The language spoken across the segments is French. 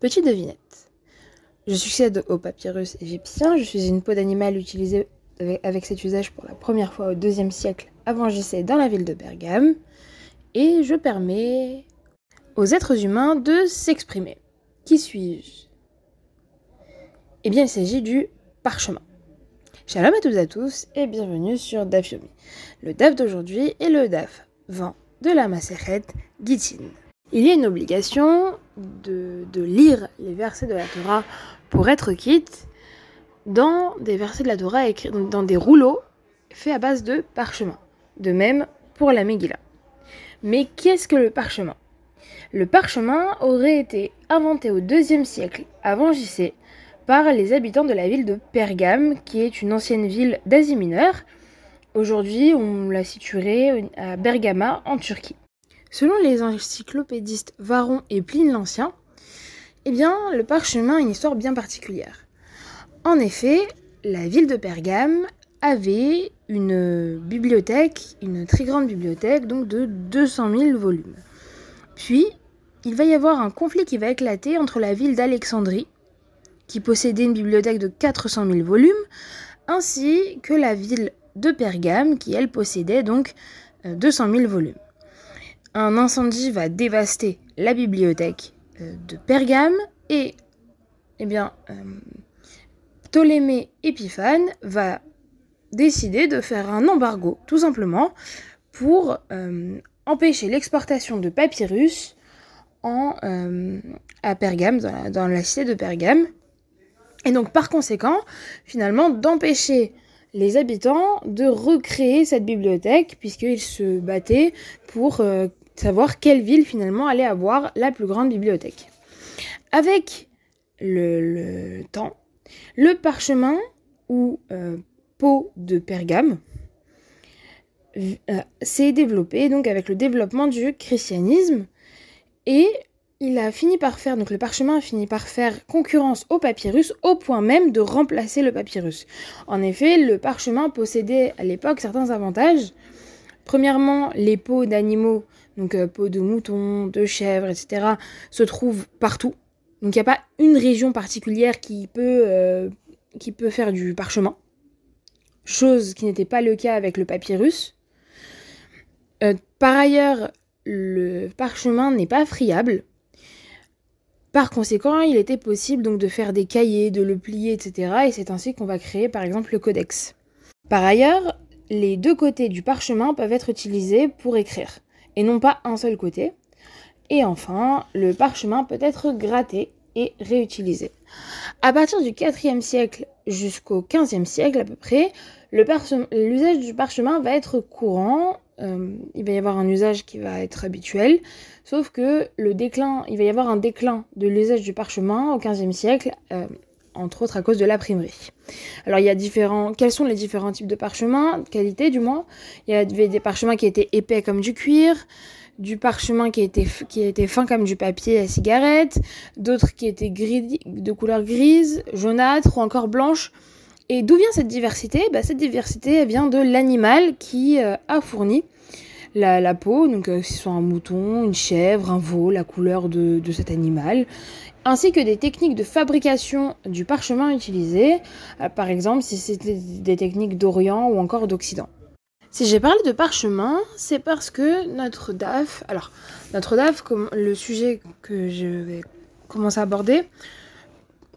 Petite devinette. Je succède au papyrus égyptien, je suis une peau d'animal utilisée avec cet usage pour la première fois au IIe siècle avant JC dans la ville de Bergame, et je permets aux êtres humains de s'exprimer. Qui suis-je? Eh bien, il s'agit du parchemin. Shalom à toutes et à tous et bienvenue sur DAF Yomi. Le DAF d'aujourd'hui est le DAF 20 de la Maseret Gittin. Il y a une obligation de, lire les versets de la Torah pour être quitte dans des versets de la Torah écrits dans des rouleaux faits à base de parchemin. De même pour la Megillah. Mais qu'est-ce que le parchemin? Le parchemin aurait été inventé au IIe siècle avant JC par les habitants de la ville de Pergame, qui est une ancienne ville d'Asie mineure. Aujourd'hui, on la situerait à Bergama, en Turquie. Selon les encyclopédistes Varon et Pline l'Ancien, eh bien, le parchemin a une histoire bien particulière. En effet, la ville de Pergame avait une bibliothèque, une très grande bibliothèque, donc de 200 000 volumes. Puis, il va y avoir un conflit qui va éclater entre la ville d'Alexandrie, qui possédait une bibliothèque de 400 000 volumes, ainsi que la ville de Pergame, qui elle possédait donc 200 euh, 000 volumes un incendie va dévaster la bibliothèque euh, de Pergame et eh bien, euh, Ptolémée Épiphane va décider de faire un embargo, tout simplement, pour euh, empêcher l'exportation de papyrus à Pergame, dans la, cité de Pergame. Et donc, par conséquent, finalement, d'empêcher les habitants de recréer cette bibliothèque, puisqu'ils se battaient pour savoir quelle ville finalement allait avoir la plus grande bibliothèque. Avec le, temps, le parchemin ou euh, pot de Pergame euh, s'est développé donc avec le développement du christianisme et il a fini par faire, donc le parchemin a fini par faire concurrence au papyrus au point même de remplacer le papyrus. En effet, le parchemin possédait à l'époque certains avantages. Premièrement, les peaux d'animaux donc euh, peau de mouton, de chèvre, etc., se trouvent partout. Donc il n'y a pas une région particulière qui peut, euh, qui peut faire du parchemin. Chose qui n'était pas le cas avec le papyrus. Euh, par ailleurs, le parchemin n'est pas friable. Par conséquent, il était possible donc de faire des cahiers, de le plier, etc. Et c'est ainsi qu'on va créer par exemple le codex. Par ailleurs, les deux côtés du parchemin peuvent être utilisés pour écrire et non pas un seul côté. Et enfin, le parchemin peut être gratté et réutilisé. À partir du 4e siècle jusqu'au 15e siècle à peu près, l'usage du parchemin va être courant. Euh, il va y avoir un usage qui va être habituel, sauf que le déclin, il va y avoir un déclin de l'usage du parchemin au 15e siècle, euh, entre autres à cause de l'imprimerie. Alors il y a différents, quels sont les différents types de parchemins, qualité du moins Il y avait des parchemins qui étaient épais comme du cuir, du parchemin qui était, qui était fin comme du papier à cigarette, d'autres qui étaient gris, de couleur grise, jaunâtre ou encore blanche. Et d'où vient cette diversité? Bah, Cette diversité vient de l'animal qui euh, a fourni la, peau, donc euh, que ce soit un mouton, une chèvre, un veau, la couleur de, de cet animal ainsi que des techniques de fabrication du parchemin utilisé, euh, par exemple si c'était des techniques d'Orient ou encore d'Occident. Si j'ai parlé de parchemin, c'est parce que notre DAF, alors notre DAF, le sujet que je vais commencer à aborder,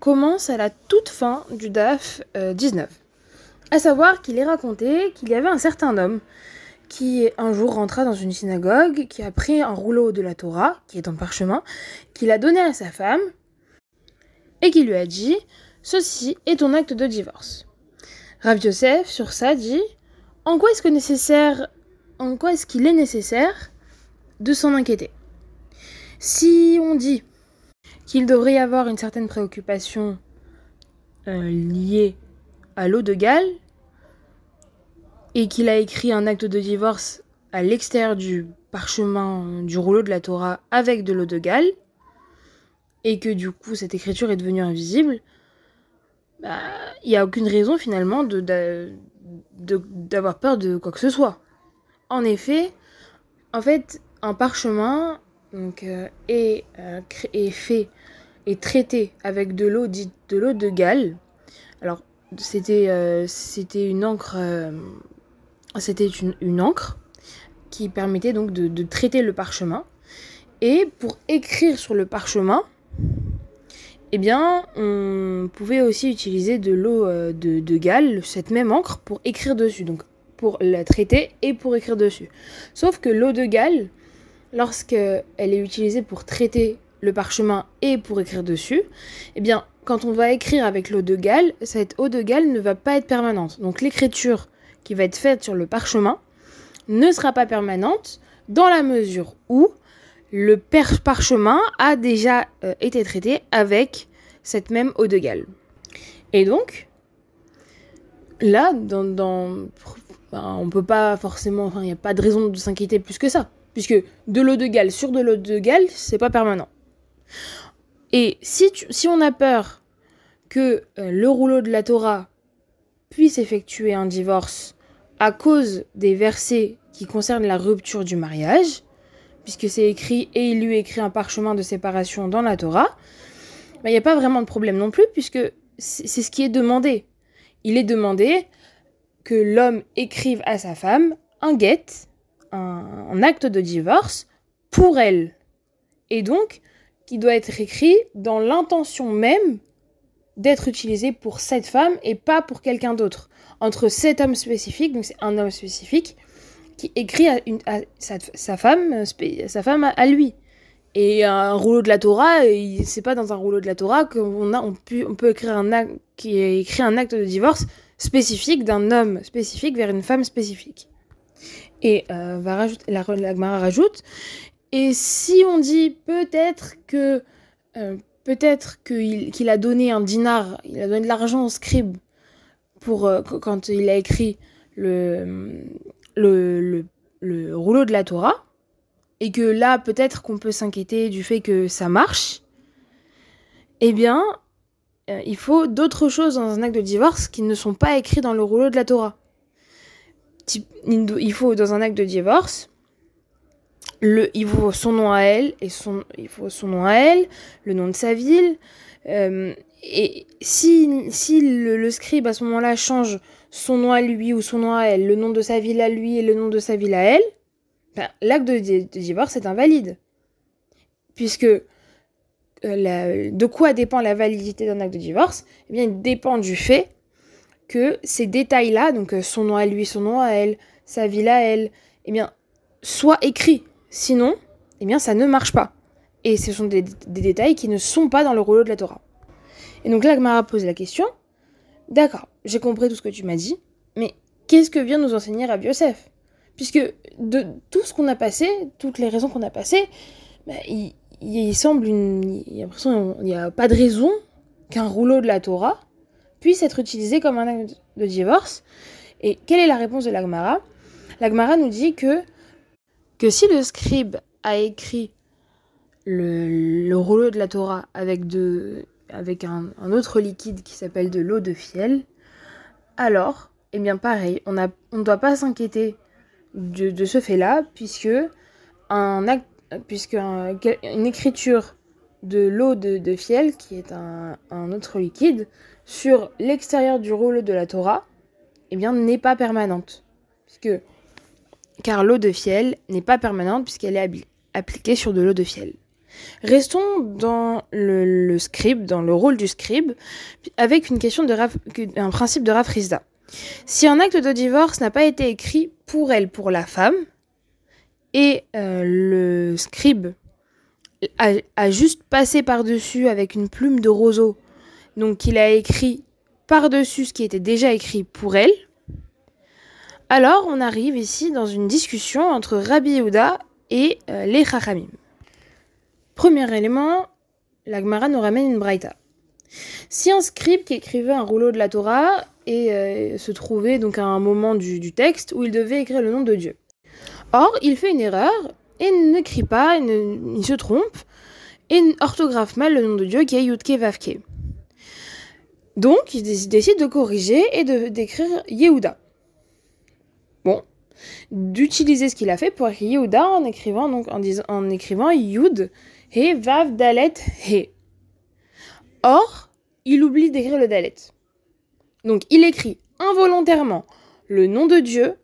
commence à la toute fin du DAF 19. Euh, à savoir qu'il est raconté qu'il y avait un certain homme qui un jour rentra dans une synagogue, qui a pris un rouleau de la Torah, qui est en parchemin, qu'il a donné à sa femme, et qui lui a dit Ceci est ton acte de divorce. Rav Yosef, sur ça, dit En quoi est-ce qu'il est nécessaire de s'en inquiéter? Si on dit qu'il devrait y avoir une certaine préoccupation euh, liée à l'eau de Galles, et qu'il a écrit un acte de divorce à l'extérieur du parchemin du rouleau de la Torah avec de l'eau de Galles, et que du coup cette écriture est devenue invisible, bah, il n'y a aucune raison finalement d'avoir peur de quoi que ce soit. En effet, en fait, un parchemin euh, est, euh, est, fait est traité avec de l'eau dite de l'eau de Galles, alors c'était euh, c'était une encre c'était une, une, encre qui permettait donc de, traiter le parchemin. Et pour écrire sur le parchemin eh bien on pouvait aussi utiliser de l'eau euh, de, de Galles cette même encre pour écrire dessus. Donc pour la traiter et pour écrire dessus. Sauf que l'eau de Galles lorsqu'elle est utilisée pour traiter le parchemin et pour écrire dessus, eh bien, quand on va écrire avec l'eau de Galles, cette eau de Galles ne va pas être permanente. Donc l'écriture qui va être faite sur le parchemin ne sera pas permanente dans la mesure où le parchemin a déjà euh, été traité avec cette même eau de Galles. Et donc, là, dans, dans ben, on peut pas forcément, enfin, il n'y a pas de raison de s'inquiéter plus que ça, puisque de l'eau de Galles sur de l'eau de Galles, c'est pas permanent. Et si, on a peur que euh, le rouleau de la Torah puisse effectuer un divorce à cause des versets qui concernent la rupture du mariage, puisque c'est écrit et il lui écrit un parchemin de séparation dans la Torah, ben, il n'y a pas vraiment de problème non plus, puisque c'est ce qui est demandé. Il est demandé que l'homme écrive à sa femme un un, un acte de divorce, pour elle. Et donc, qui doit être écrit dans l'intention même d'être utilisé pour cette femme et pas pour quelqu'un d'autre. Entre cet homme spécifique, donc c'est un homme spécifique, qui écrit à, sa, femme, sa femme à, à, lui. Et un rouleau de la Torah, c'est pas dans un rouleau de la Torah qu'on a, on peut, on peut écrire un acte, qui écrit un acte de divorce spécifique d'un homme spécifique vers une femme spécifique. Et euh, va rajouter, la, la Gemara rajoute, et si on dit peut-être que euh, peut-être qu'il qu a donné un dinar, il a donné de l'argent au scribe pour euh, quand il a écrit le, le, le, le, rouleau de la Torah, et que là peut-être qu'on peut s'inquiéter du fait que ça marche, eh bien euh, il faut d'autres choses dans un acte de divorce qui ne sont pas écrits dans le rouleau de la Torah. Il faut dans un acte de divorce le, il faut son nom à elle et son, il son nom à elle, le nom de sa ville. Euh, et si, si le, scribe à ce moment-là change son nom à lui ou son nom à elle, le nom de sa ville à lui et le nom de sa ville à elle, ben, l'acte de, divorce est invalide. Puisque euh, de quoi dépend la validité d'un acte de divorce? Eh bien, il dépend du fait que ces détails-là, donc euh, son nom à lui, son nom à elle, sa ville à elle, eh bien, soient écrits Sinon, eh bien, ça ne marche pas. Et ce sont des, détails qui ne sont pas dans le rouleau de la Torah. Et donc là, Gmara pose la question. D'accord, j'ai compris tout ce que tu m'as dit, mais qu'est-ce que vient nous enseigner Rabbi Yosef? Puisque de tout ce qu'on a passé, toutes les raisons qu'on a passées, bah, il, semble. Il n'y a pas de raison qu'un rouleau de la Torah puisse être utilisé comme un acte de divorce. Et quelle est la réponse de l'Agmara L'Agmara nous dit que si le scribe a écrit le, le rouleau de la Torah avec, de, avec un, autre liquide qui s'appelle de l'eau de fiel, alors, eh bien pareil, on ne doit pas s'inquiéter de, ce fait-là, puisque, puisque un, une écriture de l'eau de, de, fiel, qui est un, un autre liquide, sur l'extérieur du rouleau de la Torah, eh bien n'est pas permanente. Puisque car l'eau de fiel n'est pas permanente puisqu'elle est appliquée sur de l'eau de fiel. Restons dans le, scribe, dans le rôle du scribe, avec une question de raf, un principe de rafrizda. Si un acte de divorce n'a pas été écrit pour elle, pour la femme, et euh, le scribe a, a juste passé par-dessus avec une plume de roseau, donc il a écrit par-dessus ce qui était déjà écrit pour elle, alors on arrive ici dans une discussion entre Rabbi Yehuda et euh, les Chachamim. Premier élément, la Gemara nous ramène une braïta. Si un scribe qui écrivait un rouleau de la Torah et euh, se trouvait donc à un moment du, texte où il devait écrire le nom de Dieu. Or, il fait une erreur et n'écrit pas, il, se trompe et orthographe mal le nom de Dieu qui est Yudke Vavke. Donc, il décide de corriger et d'écrire Yehuda d'utiliser ce qu'il a fait pour écrire Yehuda en écrivant, donc, en, disant, en écrivant Yud, He, Vav, Dalet, He. Or, il oublie d'écrire le Dalet. Donc il écrit involontairement le nom de Dieu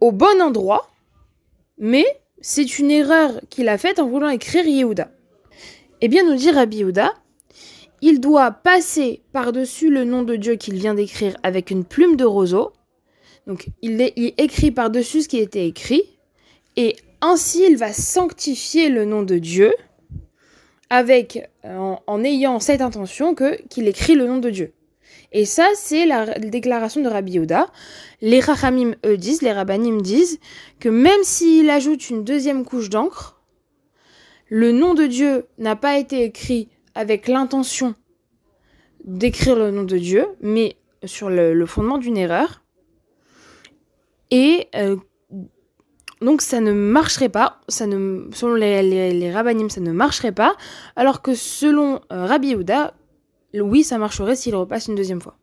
au bon endroit, mais c'est une erreur qu'il a faite en voulant écrire Yehuda. Eh bien, nous dit Rabbi Yehuda, il doit passer par-dessus le nom de Dieu qu'il vient d'écrire avec une plume de roseau. Donc, il, écrit par-dessus ce qui était écrit, et ainsi il va sanctifier le nom de Dieu avec, en, ayant cette intention que qu'il écrit le nom de Dieu. Et ça, c'est la déclaration de Rabbi Yehuda. Les Rachamim, eux, disent, les Rabbanim disent, que même s'il ajoute une deuxième couche d'encre, le nom de Dieu n'a pas été écrit avec l'intention d'écrire le nom de Dieu, mais sur le, fondement d'une erreur. Et euh, donc ça ne marcherait pas, ça ne, selon les, les, rabbinim, ça ne marcherait pas, alors que selon euh, Rabbi Yehuda, oui, ça marcherait s'il repasse une deuxième fois.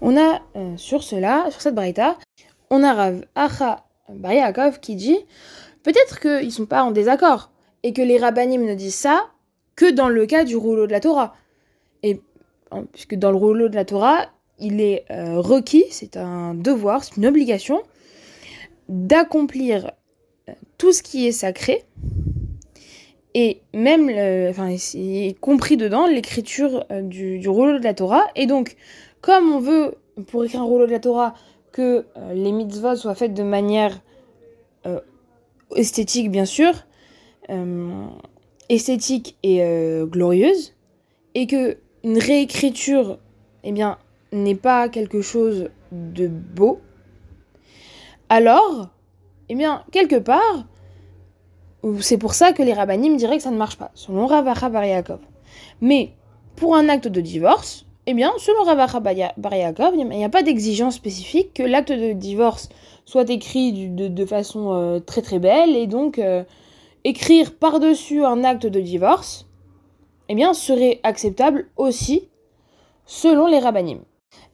On a euh, sur cela, sur cette braïta, on a Rav Acha Bariakov qui dit peut-être qu'ils ne sont pas en désaccord et que les rabbinim ne disent ça que dans le cas du rouleau de la Torah. Et puisque dans le rouleau de la Torah, il est euh, requis, c'est un devoir, c'est une obligation d'accomplir euh, tout ce qui est sacré et même, enfin, y compris dedans l'écriture euh, du, rouleau de la Torah. Et donc, comme on veut, pour écrire un rouleau de la Torah, que euh, les mitzvot soient faites de manière esthétique, bien sûr, esthétique et glorieuse, et que une réécriture, eh bien, n'est pas quelque chose de beau, alors, eh bien, quelque part, c'est pour ça que les rabbinim diraient que ça ne marche pas, selon Ravacha Bar Mais pour un acte de divorce, eh bien, selon Ravacha Bar il n'y a pas d'exigence spécifique que l'acte de divorce soit écrit de, façon euh, très très belle et donc euh, écrire par-dessus un acte de divorce, eh bien, serait acceptable aussi selon les rabbinim.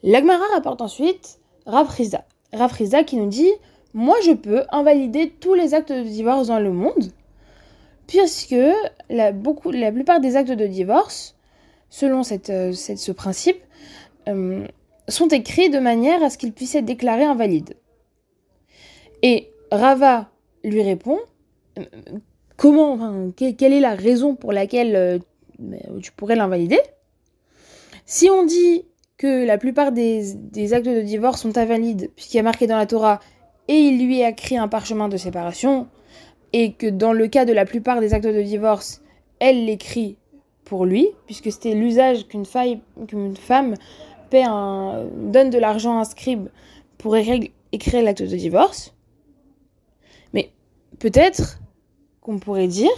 L'Agmara rapporte ensuite Rav. Qui nous dit moi je peux invalider tous les actes de divorce dans le monde, puisque la, beaucoup, la plupart des actes de divorce, selon cette, euh, ce principe, euh, sont écrits de manière à ce qu'ils puissent être déclarés invalides. Et Rava lui répond, euh, comment, quelle est la raison pour laquelle tu pourrais l'invalider? Si on dit que la plupart des, actes de divorce sont invalides, puisqu'il y a marqué dans la Torah et il lui a écrit un parchemin de séparation, et que dans le cas de la plupart des actes de divorce, elle l'écrit pour lui, puisque c'était l'usage qu'une femme un, donne de l'argent à un scribe pour écrire l'acte de divorce. Mais peut-être qu'on pourrait dire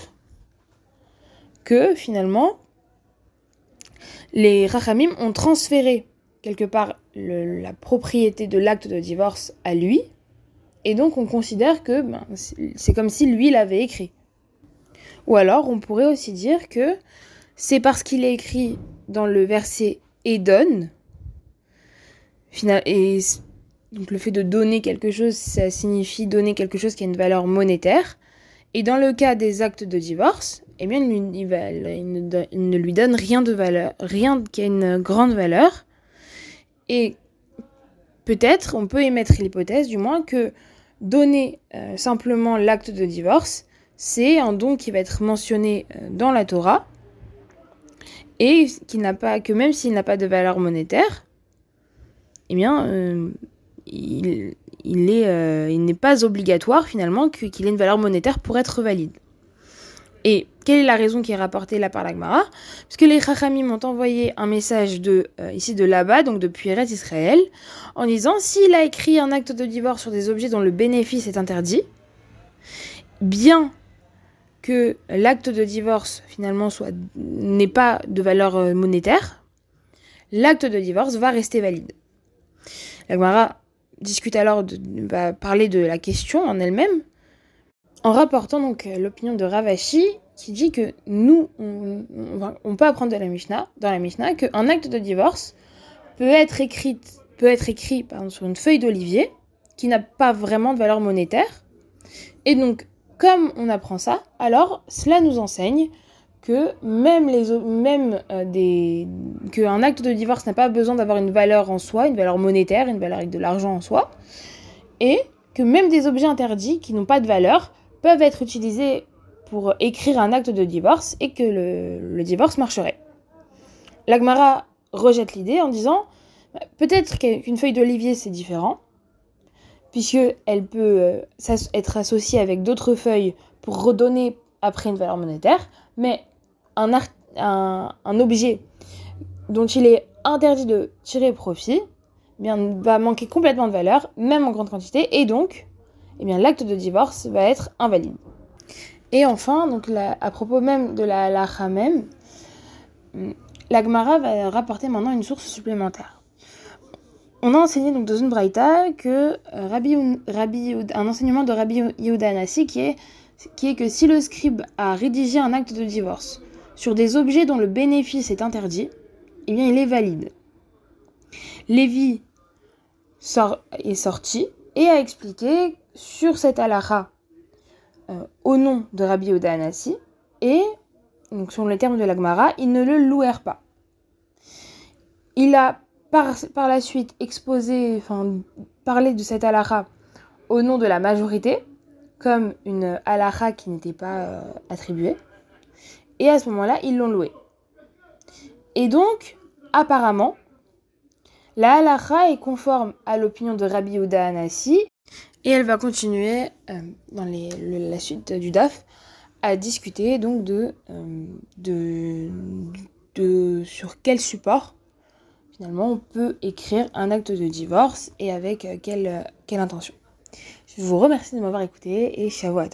que finalement, les Rachamim ont transféré quelque part la propriété de l'acte de divorce à lui, et donc on considère que ben, c'est comme si lui l'avait écrit. Ou alors on pourrait aussi dire que c'est parce qu'il est écrit dans le verset et donne, et donc le fait de donner quelque chose, ça signifie donner quelque chose qui a une valeur monétaire. Et dans le cas des actes de divorce, eh bien, il, ne, lui donne rien de valeur, rien qui a une grande valeur. Et peut-être, on peut émettre l'hypothèse, du moins, que donner euh, simplement l'acte de divorce, c'est un don qui va être mentionné euh, dans la Torah et qui n'a pas que même s'il n'a pas de valeur monétaire, eh bien, euh, il, il, est, il n'est pas obligatoire finalement qu'il ait une valeur monétaire pour être valide. Et quelle est la raison qui est rapportée là par l'Agmara Parce que les Chachamim m'ont envoyé un message de euh, ici de là-bas, donc depuis Eretz Israël, en disant s'il a écrit un acte de divorce sur des objets dont le bénéfice est interdit, bien que l'acte de divorce finalement soit n'ait pas de valeur euh, monétaire, l'acte de divorce va rester valide. L'Agmara discute alors de, parler de la question en elle-même, en rapportant donc euh, l'opinion de Ravashi qui dit que nous, on, peut apprendre de la Mishnah, dans la Mishnah qu'un acte de divorce peut être écrit, peut sur une feuille d'olivier qui n'a pas vraiment de valeur monétaire. Et donc, comme on apprend ça, alors cela nous enseigne que même les euh, des qu'un acte de divorce n'a pas besoin d'avoir une valeur en soi, une valeur monétaire, une valeur avec de l'argent en soi, et que même des objets interdits qui n'ont pas de valeur peuvent être utilisés pour écrire un acte de divorce et que le, divorce marcherait. L'Agmara rejette l'idée en disant peut-être qu'une feuille d'olivier c'est différent, puisqu'elle peut euh, être associée avec d'autres feuilles pour redonner après une valeur monétaire, mais un objet dont il est interdit de tirer profit eh bien, va manquer complètement de valeur, même en grande quantité, et donc eh bien, l'acte de divorce va être invalide. Et enfin, donc, à propos même de la halakha même, la Gemara va rapporter maintenant une source supplémentaire. On a enseigné donc dans une que euh, Rabbi, Rabbi, un enseignement de Rabbi Yehuda Anassi qui est, que si le scribe a rédigé un acte de divorce sur des objets dont le bénéfice est interdit, eh bien il est valide. Lévi est sorti et a expliqué sur cette halakha euh, au nom de Rabbi Yehuda Anassi et donc selon les termes de l'Agmara, ils ne le louèrent pas. Il a par, par la suite exposé, enfin parlé de cette halakha au nom de la majorité, comme une halakha qui n'était pas euh, attribuée. Et à ce moment-là, ils l'ont loué. Et donc, apparemment, la halakha est conforme à l'opinion de Rabbi Yehuda Anassi, et elle va continuer euh, dans la suite du DAF à discuter donc euh, de, sur quel support finalement on peut écrire un acte de divorce et avec quelle, quelle intention. Je vous remercie de m'avoir écouté et Shavuot